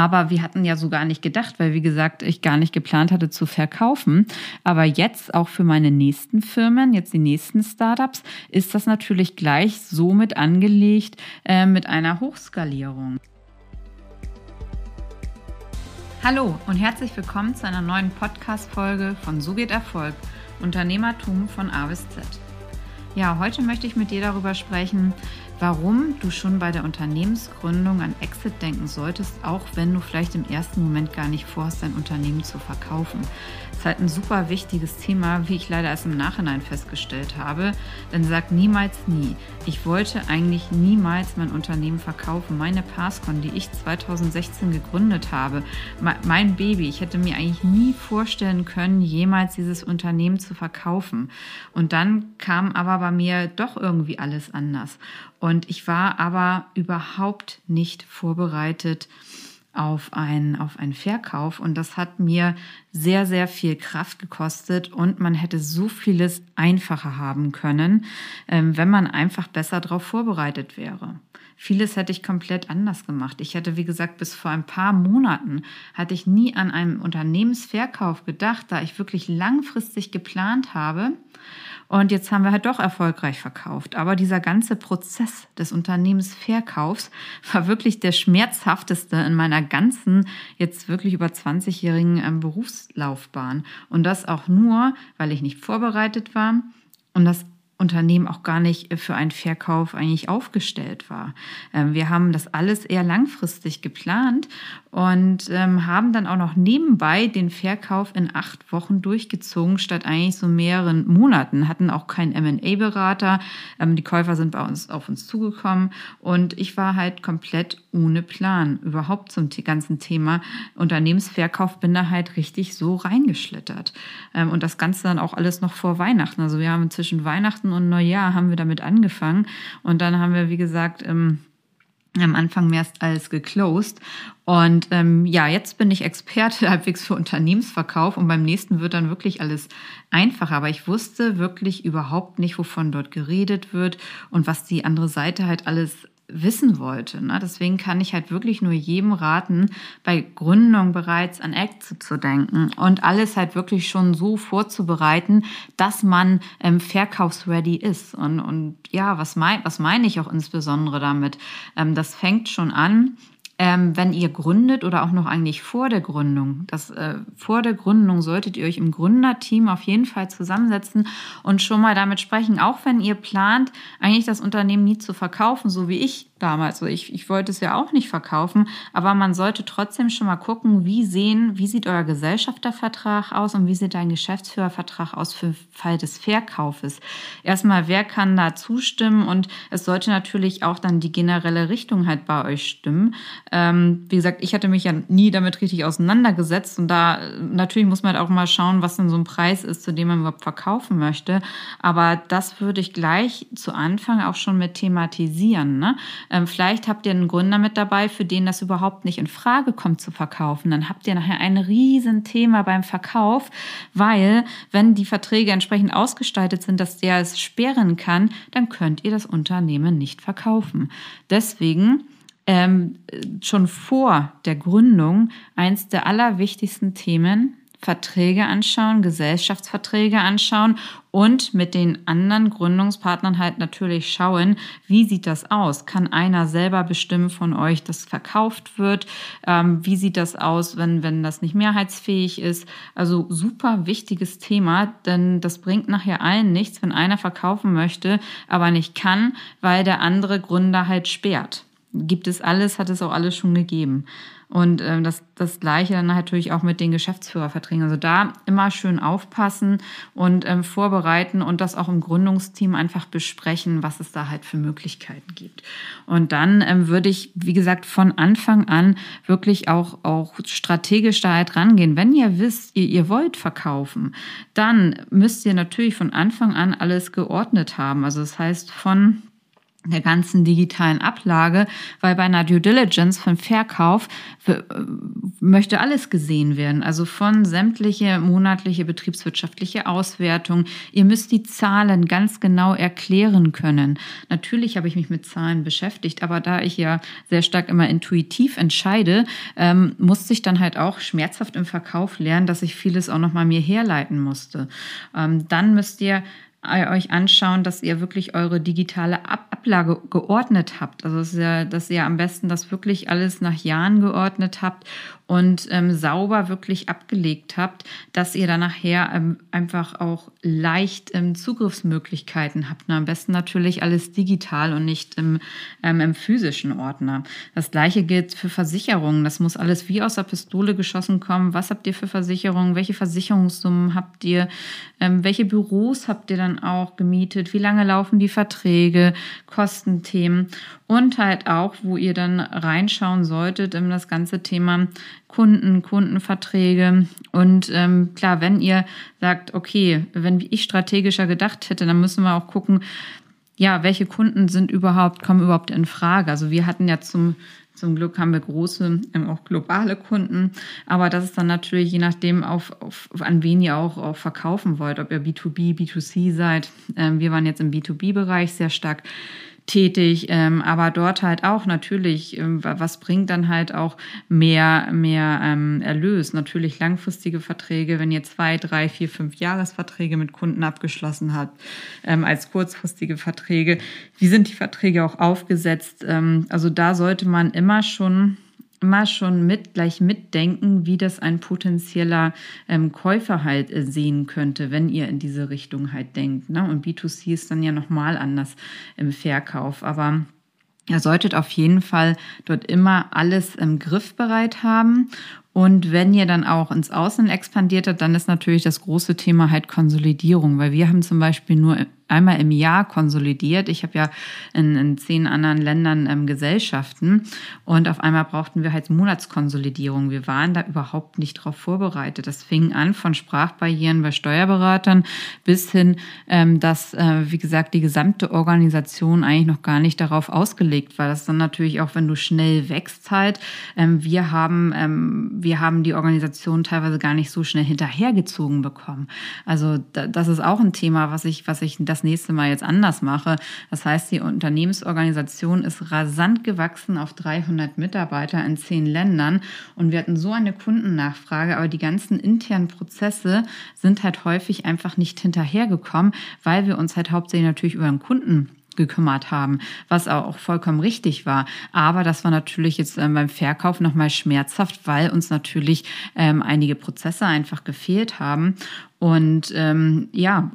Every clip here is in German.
Aber wir hatten ja so gar nicht gedacht, weil wie gesagt, ich gar nicht geplant hatte zu verkaufen. Aber jetzt auch für meine nächsten Firmen, jetzt die nächsten Startups, ist das natürlich gleich so mit angelegt äh, mit einer Hochskalierung. Hallo und herzlich willkommen zu einer neuen Podcast-Folge von So geht Erfolg, Unternehmertum von A bis Z. Ja, heute möchte ich mit dir darüber sprechen, warum du schon bei der Unternehmensgründung an Exit denken solltest, auch wenn du vielleicht im ersten Moment gar nicht vorhast, dein Unternehmen zu verkaufen. Das ist halt ein super wichtiges Thema, wie ich leider erst im Nachhinein festgestellt habe. Denn sag niemals nie. Ich wollte eigentlich niemals mein Unternehmen verkaufen. Meine Passcon, die ich 2016 gegründet habe, mein Baby, ich hätte mir eigentlich nie vorstellen können, jemals dieses Unternehmen zu verkaufen. Und dann kam aber bei mir doch irgendwie alles anders. Und ich war aber überhaupt nicht vorbereitet auf einen, auf einen Verkauf. Und das hat mir sehr, sehr viel Kraft gekostet. Und man hätte so vieles einfacher haben können, ähm, wenn man einfach besser darauf vorbereitet wäre. Vieles hätte ich komplett anders gemacht. Ich hätte, wie gesagt, bis vor ein paar Monaten hatte ich nie an einen Unternehmensverkauf gedacht, da ich wirklich langfristig geplant habe und jetzt haben wir halt doch erfolgreich verkauft. Aber dieser ganze Prozess des Unternehmensverkaufs war wirklich der schmerzhafteste in meiner ganzen, jetzt wirklich über 20-jährigen ähm, Berufslaufbahn. Und das auch nur, weil ich nicht vorbereitet war und das Unternehmen auch gar nicht für einen Verkauf eigentlich aufgestellt war. Ähm, wir haben das alles eher langfristig geplant und ähm, haben dann auch noch nebenbei den Verkauf in acht Wochen durchgezogen, statt eigentlich so mehreren Monaten. Hatten auch keinen MA-Berater. Ähm, die Käufer sind bei uns auf uns zugekommen und ich war halt komplett ohne Plan überhaupt zum ganzen Thema Unternehmensverkauf. Bin da halt richtig so reingeschlittert und das Ganze dann auch alles noch vor Weihnachten. Also wir haben zwischen Weihnachten Weihnachten und Neujahr haben wir damit angefangen. Und dann haben wir, wie gesagt, im am Anfang mehr als geclosed. Und ähm, ja, jetzt bin ich Experte halbwegs für Unternehmensverkauf und beim nächsten wird dann wirklich alles einfacher. Aber ich wusste wirklich überhaupt nicht, wovon dort geredet wird und was die andere Seite halt alles wissen wollte. Ne? Deswegen kann ich halt wirklich nur jedem raten, bei Gründung bereits an Exit zu denken und alles halt wirklich schon so vorzubereiten, dass man ähm, verkaufsready ist. Und, und ja, was, mein, was meine ich auch insbesondere damit? Ähm, das fängt schon an ähm, wenn ihr gründet oder auch noch eigentlich vor der Gründung. Das, äh, vor der Gründung solltet ihr euch im Gründerteam auf jeden Fall zusammensetzen und schon mal damit sprechen, auch wenn ihr plant, eigentlich das Unternehmen nie zu verkaufen, so wie ich damals. Also ich, ich wollte es ja auch nicht verkaufen, aber man sollte trotzdem schon mal gucken, wie sehen, wie sieht euer Gesellschaftervertrag aus und wie sieht dein Geschäftsführervertrag aus für Fall des Verkaufes. Erstmal, wer kann da zustimmen und es sollte natürlich auch dann die generelle Richtung halt bei euch stimmen. Ähm, wie gesagt, ich hatte mich ja nie damit richtig auseinandergesetzt und da natürlich muss man halt auch mal schauen, was denn so ein Preis ist, zu dem man überhaupt verkaufen möchte. Aber das würde ich gleich zu Anfang auch schon mit thematisieren. Ne? Ähm, vielleicht habt ihr einen Gründer mit dabei, für den das überhaupt nicht in Frage kommt zu verkaufen. Dann habt ihr nachher ein Riesenthema beim Verkauf, weil wenn die Verträge entsprechend ausgestaltet sind, dass der es sperren kann, dann könnt ihr das Unternehmen nicht verkaufen. Deswegen ähm, schon vor der Gründung eins der allerwichtigsten Themen Verträge anschauen, Gesellschaftsverträge anschauen und mit den anderen Gründungspartnern halt natürlich schauen, wie sieht das aus? Kann einer selber bestimmen von euch, dass verkauft wird? Ähm, wie sieht das aus, wenn, wenn das nicht mehrheitsfähig ist? Also super wichtiges Thema, denn das bringt nachher allen nichts, wenn einer verkaufen möchte, aber nicht kann, weil der andere Gründer halt sperrt. Gibt es alles, hat es auch alles schon gegeben. Und ähm, das, das Gleiche dann natürlich auch mit den Geschäftsführerverträgen. Also da immer schön aufpassen und ähm, vorbereiten und das auch im Gründungsteam einfach besprechen, was es da halt für Möglichkeiten gibt. Und dann ähm, würde ich, wie gesagt, von Anfang an wirklich auch, auch strategisch da halt rangehen. Wenn ihr wisst, ihr, ihr wollt verkaufen, dann müsst ihr natürlich von Anfang an alles geordnet haben. Also das heißt von der ganzen digitalen Ablage, weil bei einer Due Diligence von Verkauf äh, möchte alles gesehen werden, also von sämtliche monatliche betriebswirtschaftliche Auswertung. Ihr müsst die Zahlen ganz genau erklären können. Natürlich habe ich mich mit Zahlen beschäftigt, aber da ich ja sehr stark immer intuitiv entscheide, ähm, musste ich dann halt auch schmerzhaft im Verkauf lernen, dass ich vieles auch noch mal mir herleiten musste. Ähm, dann müsst ihr euch anschauen, dass ihr wirklich eure digitale Ablage geordnet habt. Also dass ihr, dass ihr am besten das wirklich alles nach Jahren geordnet habt und ähm, sauber wirklich abgelegt habt, dass ihr dann nachher ähm, einfach auch leicht ähm, Zugriffsmöglichkeiten habt. Und am besten natürlich alles digital und nicht im, ähm, im physischen Ordner. Das gleiche gilt für Versicherungen. Das muss alles wie aus der Pistole geschossen kommen. Was habt ihr für Versicherungen? Welche Versicherungssummen habt ihr? Ähm, welche Büros habt ihr dann auch gemietet? Wie lange laufen die Verträge? Kostenthemen und halt auch, wo ihr dann reinschauen solltet in das ganze Thema Kunden, Kundenverträge. Und ähm, klar, wenn ihr sagt, okay, wenn ich strategischer gedacht hätte, dann müssen wir auch gucken, ja, welche Kunden sind überhaupt, kommen überhaupt in Frage. Also wir hatten ja zum zum Glück haben wir große, ähm, auch globale Kunden. Aber das ist dann natürlich je nachdem, auf, auf, an wen ihr auch, auch verkaufen wollt, ob ihr B2B, B2C seid. Ähm, wir waren jetzt im B2B-Bereich sehr stark tätig, ähm, aber dort halt auch natürlich, ähm, was bringt dann halt auch mehr, mehr ähm, Erlös? Natürlich langfristige Verträge, wenn ihr zwei, drei, vier, fünf Jahresverträge mit Kunden abgeschlossen habt, ähm, als kurzfristige Verträge. Wie sind die Verträge auch aufgesetzt? Ähm, also da sollte man immer schon immer schon mit gleich mitdenken, wie das ein potenzieller ähm, Käufer halt äh, sehen könnte, wenn ihr in diese Richtung halt denkt. Ne? Und B2C ist dann ja nochmal anders im Verkauf. Aber Ihr solltet auf jeden Fall dort immer alles im Griff bereit haben. Und wenn ihr dann auch ins Außen expandiert habt, dann ist natürlich das große Thema halt Konsolidierung, weil wir haben zum Beispiel nur einmal im Jahr konsolidiert. Ich habe ja in, in zehn anderen Ländern ähm, Gesellschaften und auf einmal brauchten wir halt Monatskonsolidierung. Wir waren da überhaupt nicht drauf vorbereitet. Das fing an von Sprachbarrieren bei Steuerberatern bis hin, ähm, dass, äh, wie gesagt, die gesamte Organisation eigentlich noch gar nicht darauf ausgelegt war. Das ist dann natürlich auch, wenn du schnell wächst halt. Ähm, wir haben, ähm, wir haben die Organisation teilweise gar nicht so schnell hinterhergezogen bekommen. Also da, das ist auch ein Thema, was ich, was ich das das nächste Mal jetzt anders mache. Das heißt, die Unternehmensorganisation ist rasant gewachsen auf 300 Mitarbeiter in zehn Ländern und wir hatten so eine Kundennachfrage, aber die ganzen internen Prozesse sind halt häufig einfach nicht hinterhergekommen, weil wir uns halt hauptsächlich natürlich über den Kunden gekümmert haben, was auch vollkommen richtig war. Aber das war natürlich jetzt ähm, beim Verkauf nochmal schmerzhaft, weil uns natürlich ähm, einige Prozesse einfach gefehlt haben. Und ähm, ja,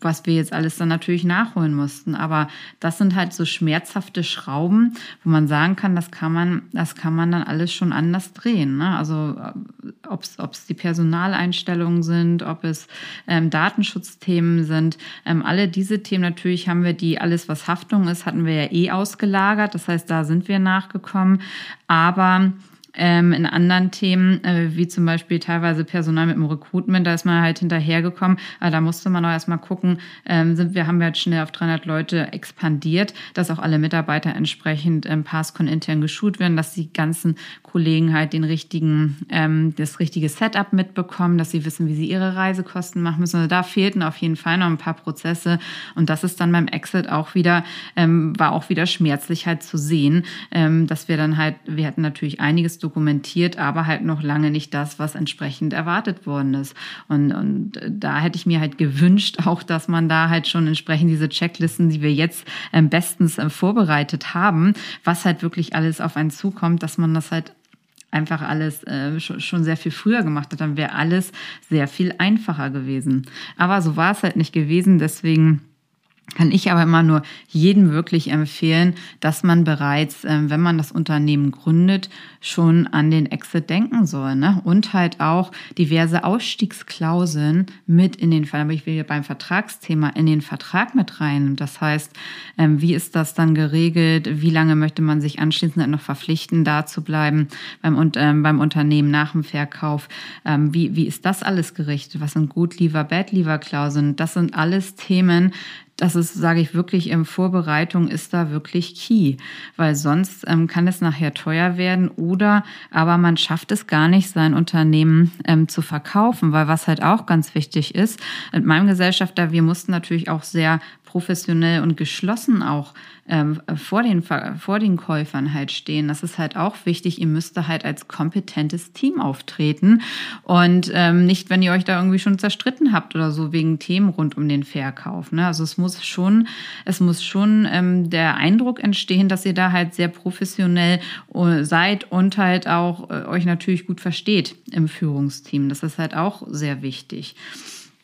was wir jetzt alles dann natürlich nachholen mussten. Aber das sind halt so schmerzhafte Schrauben, wo man sagen kann, das kann man, das kann man dann alles schon anders drehen. Ne? Also äh, ob es die Personaleinstellungen sind, ob es ähm, Datenschutzthemen sind, ähm, alle diese Themen natürlich haben wir die alles, was Haftung ist, hatten wir ja eh ausgelagert. Das heißt, da sind wir nachgekommen. Aber ähm, in anderen Themen, äh, wie zum Beispiel teilweise Personal mit dem Recruitment, da ist man halt hinterhergekommen. Aber da musste man auch erstmal gucken, ähm, sind wir haben wir jetzt schnell auf 300 Leute expandiert, dass auch alle Mitarbeiter entsprechend ähm, Passcon intern geschult werden, dass die ganzen Kollegen halt den richtigen, ähm, das richtige Setup mitbekommen, dass sie wissen, wie sie ihre Reisekosten machen müssen. Also da fehlten auf jeden Fall noch ein paar Prozesse. Und das ist dann beim Exit auch wieder, ähm, war auch wieder schmerzlich halt zu sehen, ähm, dass wir dann halt, wir hatten natürlich einiges dokumentiert, aber halt noch lange nicht das, was entsprechend erwartet worden ist. Und, und da hätte ich mir halt gewünscht, auch dass man da halt schon entsprechend diese Checklisten, die wir jetzt ähm, bestens äh, vorbereitet haben, was halt wirklich alles auf einen zukommt, dass man das halt einfach alles äh, schon sehr viel früher gemacht hat, dann wäre alles sehr viel einfacher gewesen. Aber so war es halt nicht gewesen, deswegen kann ich aber immer nur jedem wirklich empfehlen, dass man bereits, ähm, wenn man das Unternehmen gründet, schon an den Exit denken soll. Ne? Und halt auch diverse Ausstiegsklauseln mit in den aber ich will hier beim Vertragsthema in den Vertrag mit rein. Das heißt, ähm, wie ist das dann geregelt? Wie lange möchte man sich anschließend noch verpflichten, da zu bleiben beim, ähm, beim Unternehmen nach dem Verkauf? wie, wie ist das alles gerichtet? Was sind Good Leaver, Bad Leaver Klauseln? Das sind alles Themen, das ist, sage ich wirklich, ähm, Vorbereitung ist da wirklich key, weil sonst ähm, kann es nachher teuer werden oder aber man schafft es gar nicht, sein Unternehmen ähm, zu verkaufen, weil was halt auch ganz wichtig ist, mit meinem Gesellschafter, wir mussten natürlich auch sehr professionell und geschlossen auch ähm, vor, den, vor den Käufern halt stehen. Das ist halt auch wichtig. Ihr müsst da halt als kompetentes Team auftreten und ähm, nicht, wenn ihr euch da irgendwie schon zerstritten habt oder so wegen Themen rund um den Verkauf. Ne? Also es muss schon, es muss schon ähm, der Eindruck entstehen, dass ihr da halt sehr professionell äh, seid und halt auch äh, euch natürlich gut versteht im Führungsteam. Das ist halt auch sehr wichtig.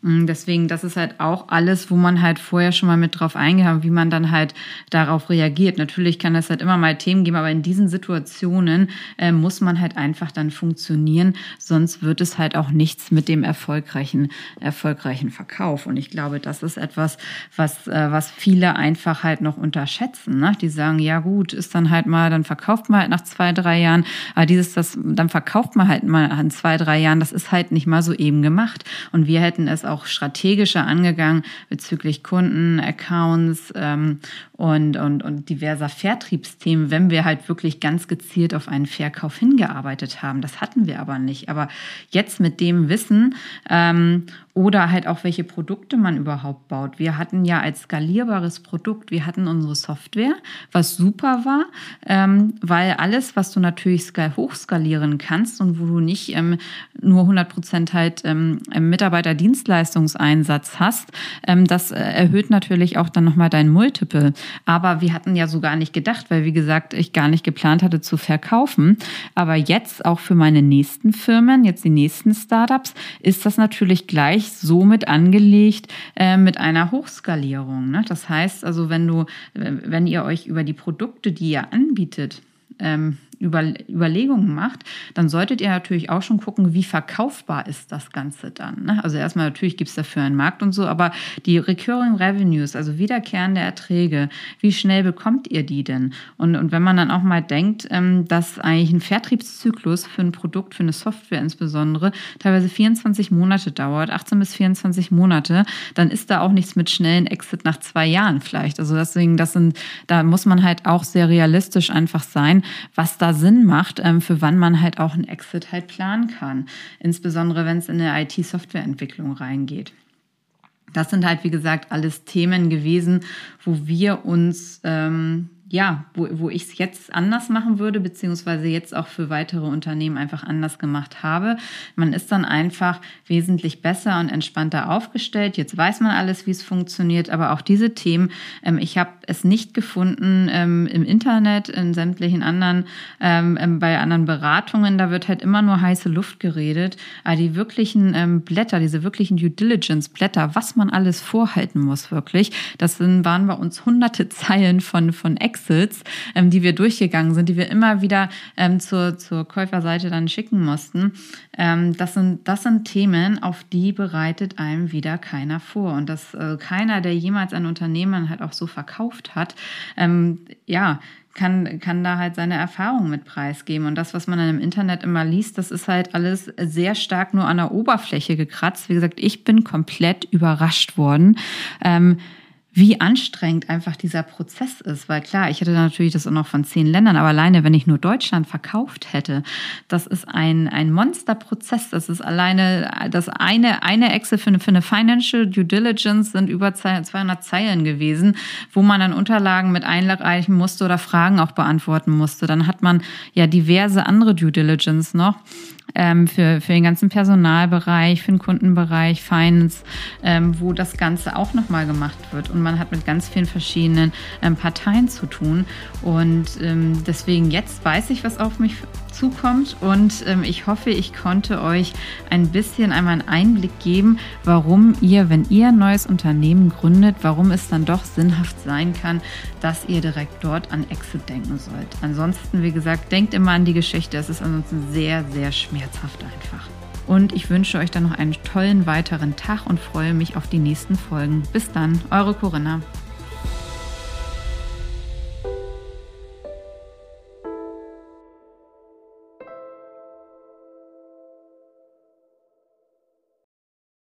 Mm, deswegen, das ist halt auch alles, wo man halt vorher schon mal mit drauf eingehauen, wie man dann halt darauf reagiert. Natürlich kann es halt immer mal Themen geben, aber in diesen Situationen äh, muss man halt einfach dann funktionieren, sonst wird es halt auch nichts mit dem erfolgreichen, erfolgreichen Verkauf. Und ich glaube, das ist etwas, was, äh, was viele einfach halt noch unterschätzen. Ne? Die sagen, ja gut, ist dann halt mal, dann verkauft man halt nach zwei, drei Jahren, aber dieses, das, dann verkauft man halt mal in zwei, drei Jahren, das ist halt nicht mal so eben gemacht. Und wir hätten es auch strategischer angegangen bezüglich Kunden, Accounts ähm, und, und, und diverser Vertriebsthemen, wenn wir halt wirklich ganz gezielt auf einen Verkauf hingearbeitet haben. Das hatten wir aber nicht. Aber jetzt mit dem Wissen ähm, oder halt auch, welche Produkte man überhaupt baut. Wir hatten ja als skalierbares Produkt, wir hatten unsere Software, was super war, ähm, weil alles, was du natürlich hochskalieren kannst und wo du nicht ähm, nur 100 Prozent halt ähm, Mitarbeiterdienstleistungseinsatz hast, ähm, das äh, erhöht natürlich auch dann nochmal dein Multiple. Aber wir hatten ja so gar nicht gedacht, weil wie gesagt, ich gar nicht geplant hatte zu verkaufen. Aber jetzt auch für meine nächsten Firmen, jetzt die nächsten Startups, ist das natürlich gleich somit angelegt äh, mit einer Hochskalierung. Ne? Das heißt also, wenn du, wenn ihr euch über die Produkte, die ihr anbietet, ähm, Überlegungen macht, dann solltet ihr natürlich auch schon gucken, wie verkaufbar ist das Ganze dann. Ne? Also erstmal natürlich gibt es dafür einen Markt und so, aber die Recurring Revenues, also wiederkehrende Erträge, wie schnell bekommt ihr die denn? Und, und wenn man dann auch mal denkt, ähm, dass eigentlich ein Vertriebszyklus für ein Produkt, für eine Software insbesondere, teilweise 24 Monate dauert, 18 bis 24 Monate, dann ist da auch nichts mit schnellen Exit nach zwei Jahren vielleicht. Also deswegen, das sind, da muss man halt auch sehr realistisch einfach sein, was da Sinn macht, ähm, für wann man halt auch einen Exit halt planen kann. Insbesondere wenn es in eine IT-Softwareentwicklung reingeht. Das sind halt, wie gesagt, alles Themen gewesen, wo wir uns ähm, ja, wo, wo ich es jetzt anders machen würde, beziehungsweise jetzt auch für weitere Unternehmen einfach anders gemacht habe. Man ist dann einfach wesentlich besser und entspannter aufgestellt. Jetzt weiß man alles, wie es funktioniert, aber auch diese Themen, ähm, ich habe es nicht gefunden ähm, im Internet, in sämtlichen anderen, ähm, ähm, bei anderen Beratungen, da wird halt immer nur heiße Luft geredet. Aber die wirklichen ähm, Blätter, diese wirklichen Due Diligence Blätter, was man alles vorhalten muss, wirklich, das sind, waren bei uns hunderte Zeilen von, von Ex Exits, ähm, die wir durchgegangen sind, die wir immer wieder ähm, zur, zur Käuferseite dann schicken mussten. Ähm, das, sind, das sind Themen, auf die bereitet einem wieder keiner vor. Und dass äh, keiner, der jemals ein Unternehmen halt auch so verkauft hat, ähm, ja, kann, kann da halt seine Erfahrungen mit preisgeben. Und das, was man dann im Internet immer liest, das ist halt alles sehr stark nur an der Oberfläche gekratzt. Wie gesagt, ich bin komplett überrascht worden. Ähm, wie anstrengend einfach dieser Prozess ist. Weil klar, ich hätte natürlich das auch noch von zehn Ländern, aber alleine, wenn ich nur Deutschland verkauft hätte, das ist ein, ein Monsterprozess. Das ist alleine, das eine, eine Excel für eine, für eine Financial Due Diligence sind über 200 Zeilen gewesen, wo man dann Unterlagen mit einreichen musste oder Fragen auch beantworten musste. Dann hat man ja diverse andere Due Diligence noch ähm, für, für den ganzen Personalbereich, für den Kundenbereich, Finance, ähm, wo das Ganze auch nochmal gemacht wird. Und man hat mit ganz vielen verschiedenen ähm, Parteien zu tun. Und ähm, deswegen jetzt weiß ich, was auf mich zukommt. Und ähm, ich hoffe, ich konnte euch ein bisschen einmal einen Einblick geben, warum ihr, wenn ihr ein neues Unternehmen gründet, warum es dann doch sinnhaft sein kann, dass ihr direkt dort an Exit denken sollt. Ansonsten, wie gesagt, denkt immer an die Geschichte. Es ist ansonsten sehr, sehr schmerzhaft einfach. Und ich wünsche euch dann noch einen tollen weiteren Tag und freue mich auf die nächsten Folgen. Bis dann, eure Corinna.